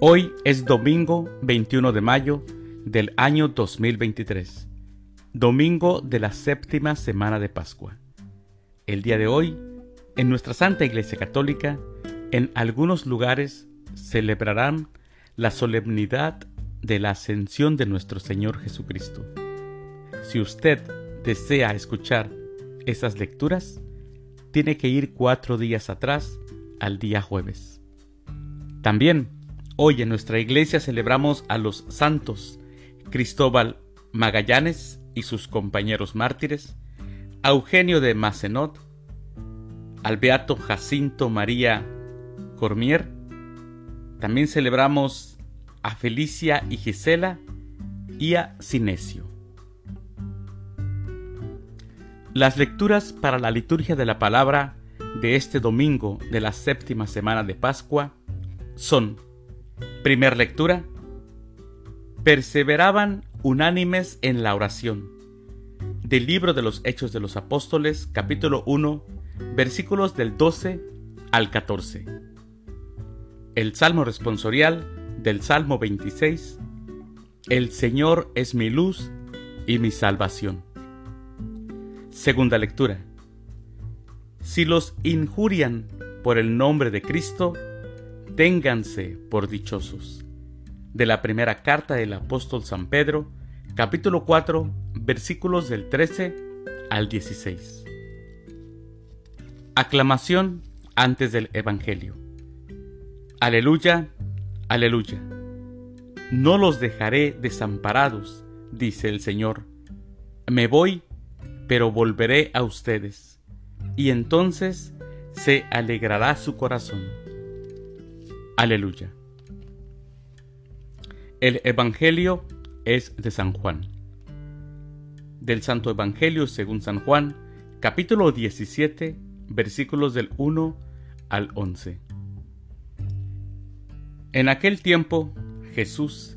Hoy es domingo 21 de mayo del año 2023, domingo de la séptima semana de Pascua. El día de hoy, en nuestra Santa Iglesia Católica, en algunos lugares celebrarán la solemnidad de la ascensión de nuestro Señor Jesucristo. Si usted desea escuchar esas lecturas, tiene que ir cuatro días atrás al día jueves. También Hoy en nuestra iglesia celebramos a los santos Cristóbal Magallanes y sus compañeros mártires, a Eugenio de Macenot, al beato Jacinto María Cormier. También celebramos a Felicia y Gisela y a Sinesio. Las lecturas para la liturgia de la palabra de este domingo de la séptima semana de Pascua son Primer lectura. Perseveraban unánimes en la oración. Del libro de los Hechos de los Apóstoles, capítulo 1, versículos del 12 al 14. El Salmo responsorial del Salmo 26. El Señor es mi luz y mi salvación. Segunda lectura. Si los injurian por el nombre de Cristo, ténganse por dichosos. De la primera carta del apóstol San Pedro, capítulo 4, versículos del 13 al 16. Aclamación antes del Evangelio. Aleluya, aleluya. No los dejaré desamparados, dice el Señor. Me voy, pero volveré a ustedes, y entonces se alegrará su corazón Aleluya. El Evangelio es de San Juan. Del Santo Evangelio según San Juan, capítulo 17, versículos del 1 al 11. En aquel tiempo Jesús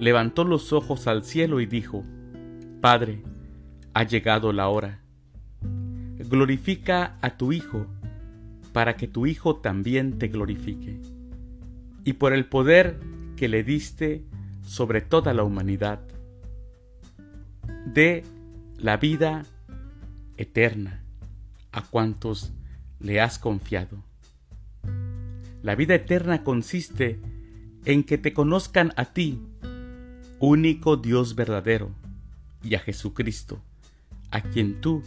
levantó los ojos al cielo y dijo, Padre, ha llegado la hora. Glorifica a tu Hijo, para que tu Hijo también te glorifique y por el poder que le diste sobre toda la humanidad, de la vida eterna a cuantos le has confiado. La vida eterna consiste en que te conozcan a ti, único Dios verdadero, y a Jesucristo, a quien tú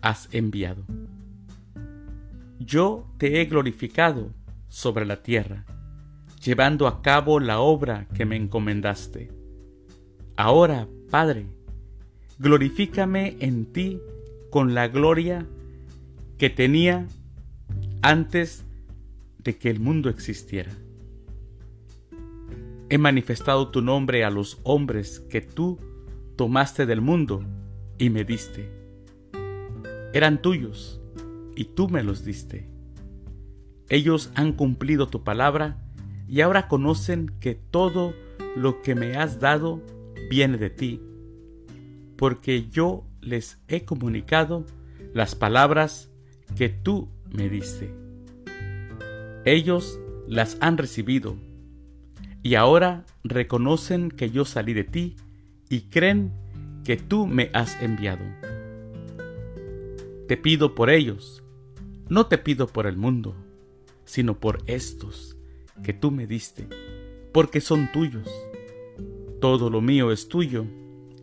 has enviado. Yo te he glorificado sobre la tierra llevando a cabo la obra que me encomendaste. Ahora, Padre, glorifícame en ti con la gloria que tenía antes de que el mundo existiera. He manifestado tu nombre a los hombres que tú tomaste del mundo y me diste. Eran tuyos y tú me los diste. Ellos han cumplido tu palabra y ahora conocen que todo lo que me has dado viene de ti, porque yo les he comunicado las palabras que tú me diste. Ellos las han recibido y ahora reconocen que yo salí de ti y creen que tú me has enviado. Te pido por ellos, no te pido por el mundo, sino por estos que tú me diste, porque son tuyos. Todo lo mío es tuyo,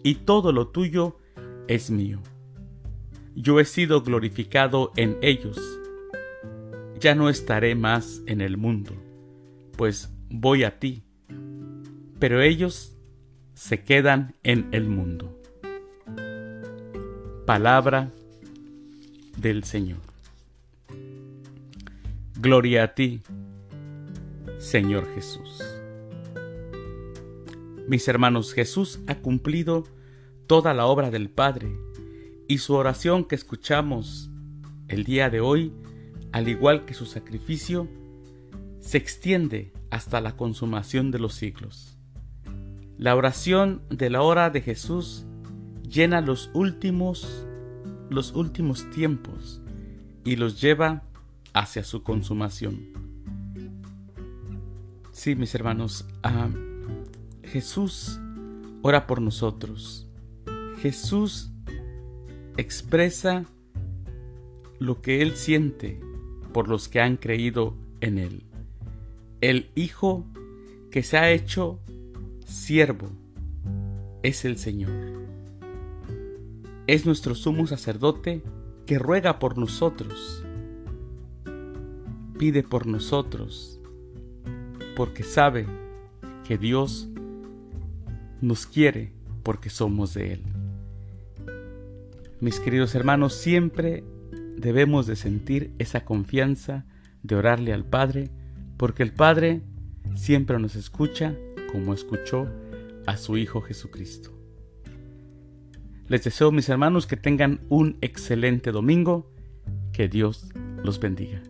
y todo lo tuyo es mío. Yo he sido glorificado en ellos. Ya no estaré más en el mundo, pues voy a ti, pero ellos se quedan en el mundo. Palabra del Señor. Gloria a ti, Señor Jesús. Mis hermanos, Jesús ha cumplido toda la obra del Padre y su oración que escuchamos el día de hoy, al igual que su sacrificio, se extiende hasta la consumación de los siglos. La oración de la hora de Jesús llena los últimos los últimos tiempos y los lleva hacia su consumación. Sí, mis hermanos, ah, Jesús ora por nosotros. Jesús expresa lo que Él siente por los que han creído en Él. El Hijo que se ha hecho siervo es el Señor. Es nuestro sumo sacerdote que ruega por nosotros, pide por nosotros, porque sabe que Dios nos quiere porque somos de Él. Mis queridos hermanos, siempre debemos de sentir esa confianza de orarle al Padre, porque el Padre siempre nos escucha como escuchó a su Hijo Jesucristo. Les deseo, mis hermanos, que tengan un excelente domingo. Que Dios los bendiga.